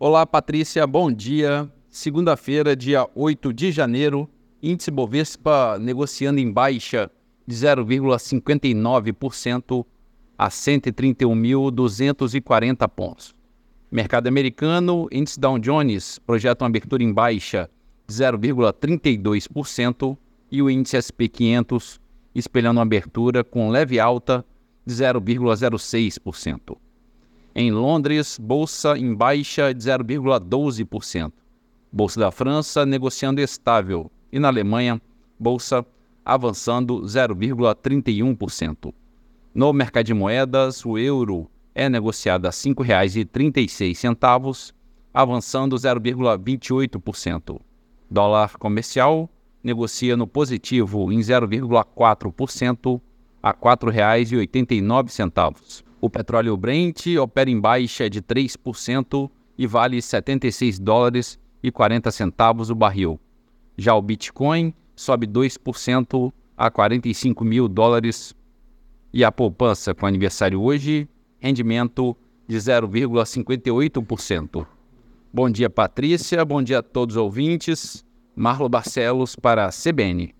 Olá, Patrícia, bom dia. Segunda-feira, dia 8 de janeiro, índice Bovespa negociando em baixa de 0,59% a 131.240 pontos. Mercado americano, índice Dow Jones projeta uma abertura em baixa de 0,32% e o índice SP 500 espelhando uma abertura com leve alta de 0,06%. Em Londres, bolsa em baixa de 0,12%. Bolsa da França negociando estável e na Alemanha, bolsa avançando 0,31%. No mercado de moedas, o euro é negociado a R$ 5,36, avançando 0,28%. Dólar comercial negocia no positivo em 0,4% a R$ 4,89. O petróleo Brent opera em baixa de 3% e vale 76 dólares e 40 centavos o barril. Já o Bitcoin sobe 2% a 45 mil dólares e a poupança com aniversário hoje, rendimento de 0,58%. Bom dia, Patrícia. Bom dia a todos os ouvintes. Marlo Barcelos para a CBN.